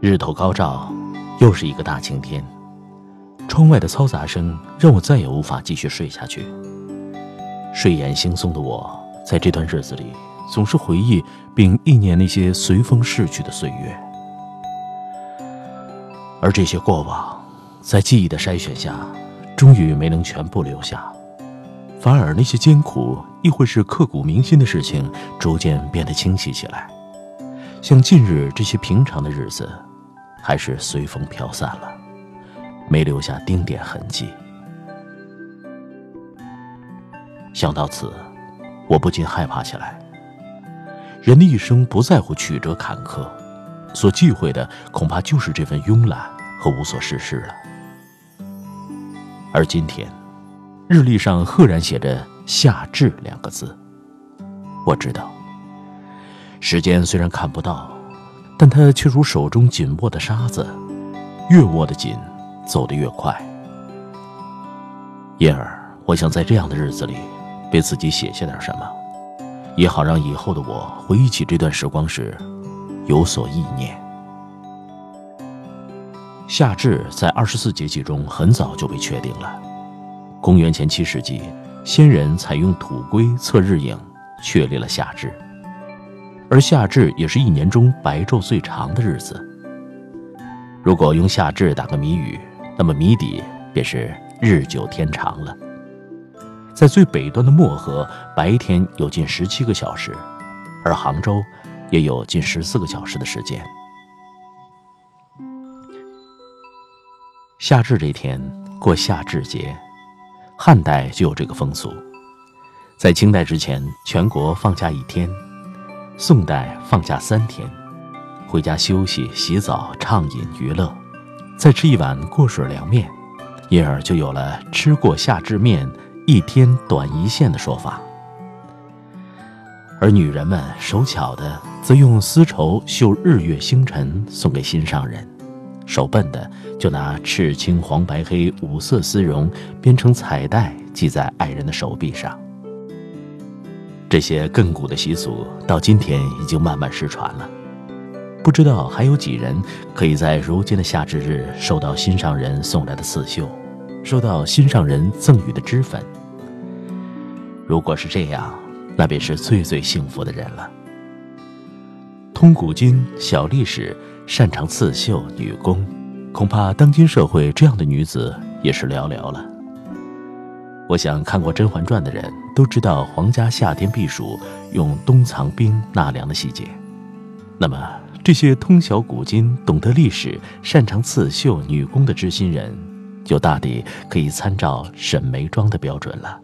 日头高照，又是一个大晴天。窗外的嘈杂声让我再也无法继续睡下去。睡眼惺忪的我，在这段日子里总是回忆并忆念那些随风逝去的岁月，而这些过往，在记忆的筛选下，终于没能全部留下，反而那些艰苦亦或是刻骨铭心的事情，逐渐变得清晰起来，像近日这些平常的日子。还是随风飘散了，没留下丁点痕迹。想到此，我不禁害怕起来。人的一生不在乎曲折坎坷，所忌讳的恐怕就是这份慵懒和无所事事了。而今天，日历上赫然写着“夏至”两个字。我知道，时间虽然看不到。但他却如手中紧握的沙子，越握得紧，走得越快。因而，我想在这样的日子里，为自己写下点什么，也好让以后的我回忆起这段时光时，有所意念。夏至在二十四节气中很早就被确定了。公元前七世纪，先人采用土龟测日影，确立了夏至。而夏至也是一年中白昼最长的日子。如果用夏至打个谜语，那么谜底便是日久天长了。在最北端的漠河，白天有近十七个小时，而杭州也有近十四个小时的时间。夏至这天过夏至节，汉代就有这个风俗。在清代之前，全国放假一天。宋代放假三天，回家休息、洗澡、畅饮娱乐，再吃一碗过水凉面，因而就有了“吃过夏至面，一天短一线”的说法。而女人们手巧的，则用丝绸绣日月星辰送给心上人；手笨的，就拿赤青黄白黑五色丝绒编成彩带，系在爱人的手臂上。这些亘古的习俗到今天已经慢慢失传了，不知道还有几人可以在如今的夏至日收到心上人送来的刺绣，收到心上人赠予的脂粉。如果是这样，那便是最最幸福的人了。通古今、小历史，擅长刺绣女工，恐怕当今社会这样的女子也是寥寥了。我想看过《甄嬛传》的人都知道，皇家夏天避暑用冬藏冰纳凉的细节。那么，这些通晓古今、懂得历史、擅长刺绣女工的知心人，就大抵可以参照沈眉庄的标准了。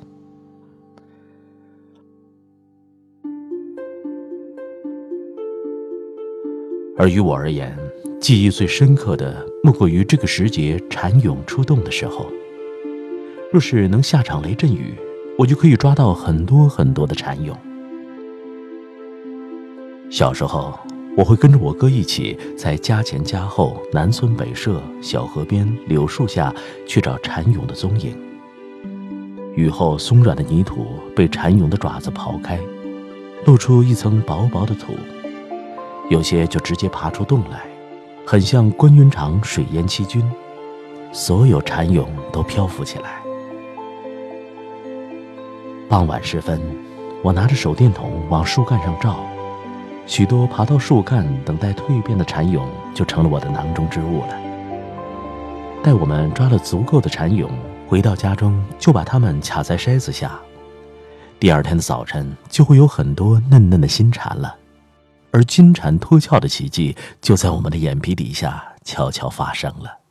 而于我而言，记忆最深刻的，莫过于这个时节蝉蛹出洞的时候。若是能下场雷阵雨，我就可以抓到很多很多的蚕蛹。小时候，我会跟着我哥一起在家前家后、南村北舍、小河边、柳树下去找蚕蛹的踪影。雨后松软的泥土被蚕蛹的爪子刨开，露出一层薄薄的土，有些就直接爬出洞来，很像关云长水淹七军。所有蚕蛹都漂浮起来。傍晚时分，我拿着手电筒往树干上照，许多爬到树干等待蜕变的蚕蛹就成了我的囊中之物了。待我们抓了足够的蚕蛹，回到家中就把它们卡在筛子下，第二天的早晨就会有很多嫩嫩的新蚕了，而金蝉脱壳的奇迹就在我们的眼皮底下悄悄发生了。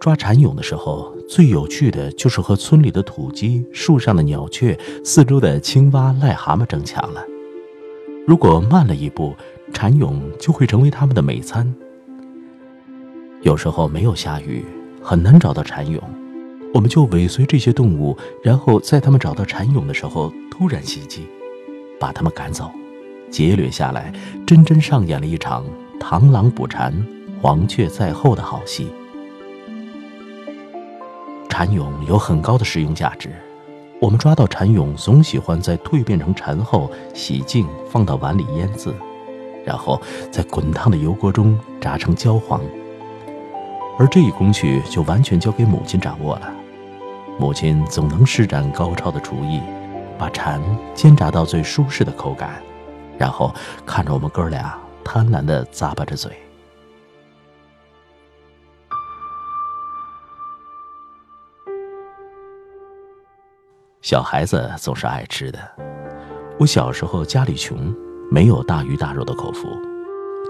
抓蚕蛹的时候，最有趣的就是和村里的土鸡、树上的鸟雀、四周的青蛙、癞蛤蟆争抢了。如果慢了一步，蚕蛹就会成为它们的美餐。有时候没有下雨，很难找到蚕蛹，我们就尾随这些动物，然后在它们找到蚕蛹的时候突然袭击，把它们赶走，劫掠下来，真真上演了一场螳螂捕蝉，黄雀在后的好戏。蚕蛹有很高的食用价值，我们抓到蚕蛹总喜欢在蜕变成蚕后洗净，放到碗里腌渍，然后在滚烫的油锅中炸成焦黄。而这一工序就完全交给母亲掌握了。母亲总能施展高超的厨艺，把蝉煎炸到最舒适的口感，然后看着我们哥俩贪婪地咂巴着嘴。小孩子总是爱吃的。我小时候家里穷，没有大鱼大肉的口福，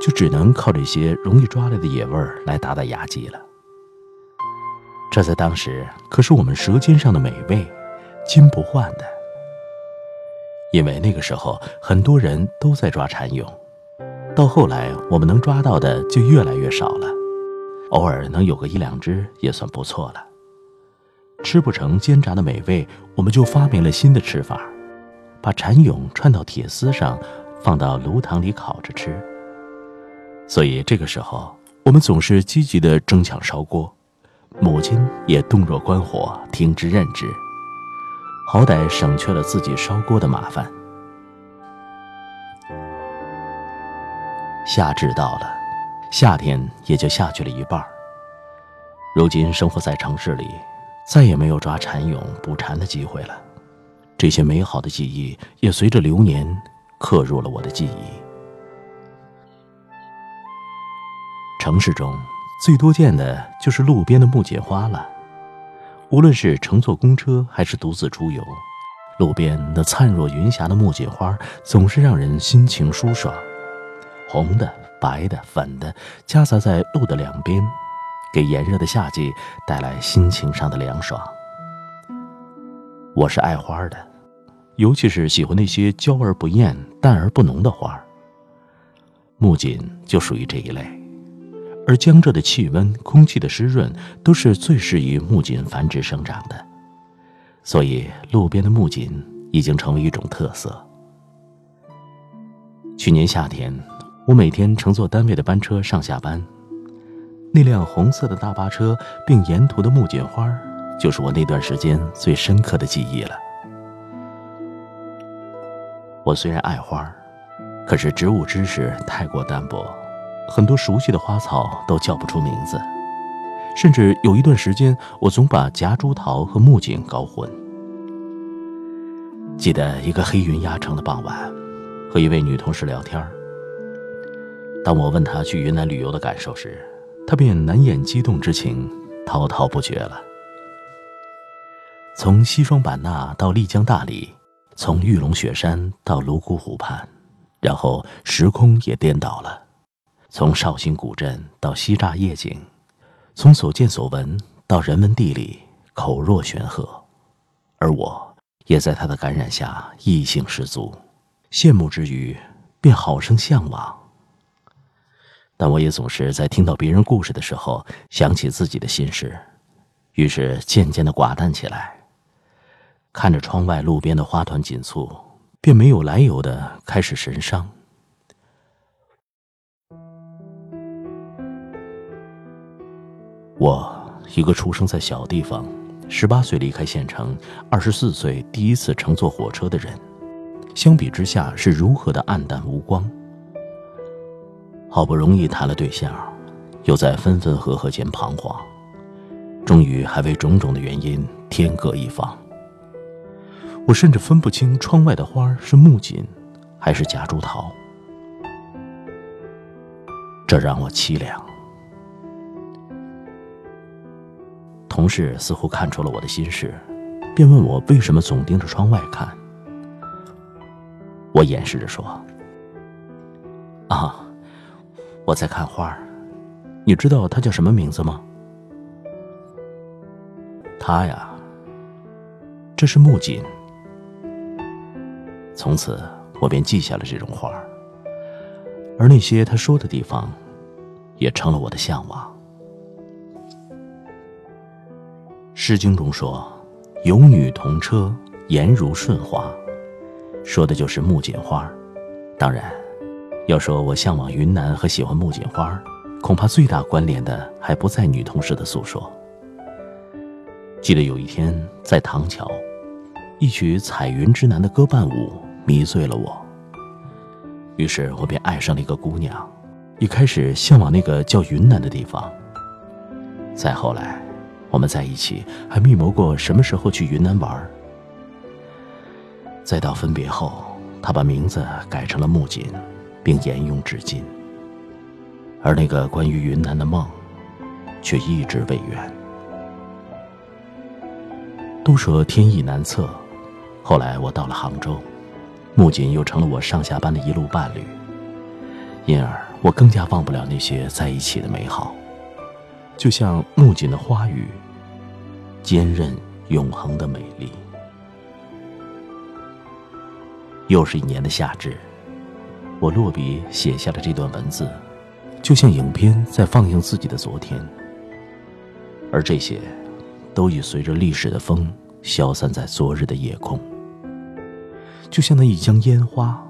就只能靠这些容易抓来的野味儿来打打牙祭了。这在当时可是我们舌尖上的美味，金不换的。因为那个时候很多人都在抓蚕蛹，到后来我们能抓到的就越来越少了，偶尔能有个一两只也算不错了。吃不成煎炸的美味，我们就发明了新的吃法，把蚕蛹串到铁丝上，放到炉膛里烤着吃。所以这个时候，我们总是积极地争抢烧锅，母亲也洞若观火，听之任之，好歹省去了自己烧锅的麻烦。夏至到了，夏天也就下去了一半如今生活在城市里。再也没有抓蝉蛹、捕蝉的机会了，这些美好的记忆也随着流年刻入了我的记忆。城市中最多见的就是路边的木槿花了，无论是乘坐公车还是独自出游，路边那灿若云霞的木槿花总是让人心情舒爽，红的、白的、粉的，夹杂在路的两边。给炎热的夏季带来心情上的凉爽。我是爱花的，尤其是喜欢那些娇而不艳、淡而不浓的花。木槿就属于这一类，而江浙的气温、空气的湿润都是最适宜木槿繁殖生长的，所以路边的木槿已经成为一种特色。去年夏天，我每天乘坐单位的班车上下班。那辆红色的大巴车，并沿途的木槿花，就是我那段时间最深刻的记忆了。我虽然爱花，可是植物知识太过单薄，很多熟悉的花草都叫不出名字，甚至有一段时间，我总把夹竹桃和木槿搞混。记得一个黑云压城的傍晚，和一位女同事聊天当我问她去云南旅游的感受时，他便难掩激动之情，滔滔不绝了。从西双版纳到丽江大理，从玉龙雪山到泸沽湖畔，然后时空也颠倒了。从绍兴古镇到西栅夜景，从所见所闻到人文地理，口若悬河。而我也在他的感染下异性十足，羡慕之余，便好生向往。但我也总是在听到别人故事的时候想起自己的心事，于是渐渐的寡淡起来。看着窗外路边的花团锦簇，便没有来由的开始神伤。我一个出生在小地方，十八岁离开县城，二十四岁第一次乘坐火车的人，相比之下是如何的黯淡无光。好不容易谈了对象，又在分分合合间彷徨，终于还为种种的原因天各一方。我甚至分不清窗外的花是木槿，还是夹竹桃，这让我凄凉。同事似乎看出了我的心事，便问我为什么总盯着窗外看。我掩饰着说：“啊。”我在看花你知道它叫什么名字吗？它呀，这是木槿。从此我便记下了这种花而那些他说的地方，也成了我的向往。《诗经》中说：“有女同车，颜如舜华”，说的就是木槿花当然。要说我向往云南和喜欢木槿花，恐怕最大关联的还不在女同事的诉说。记得有一天在唐桥，一曲《彩云之南》的歌伴舞迷醉了我。于是我便爱上了一个姑娘，一开始向往那个叫云南的地方。再后来，我们在一起，还密谋过什么时候去云南玩。再到分别后，他把名字改成了木槿，并沿用至今。而那个关于云南的梦，却一直未圆。都说天意难测，后来我到了杭州，木槿又成了我上下班的一路伴侣，因而我更加忘不了那些在一起的美好，就像木槿的花语，坚韧永恒的美丽。又是一年的夏至，我落笔写下了这段文字。就像影片在放映自己的昨天，而这些，都已随着历史的风消散在昨日的夜空。就像那一江烟花，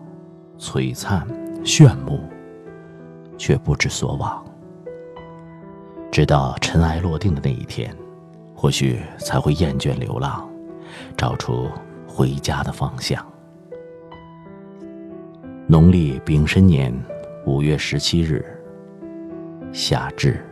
璀璨炫目，却不知所往。直到尘埃落定的那一天，或许才会厌倦流浪，找出回家的方向。农历丙申年五月十七日。夏至。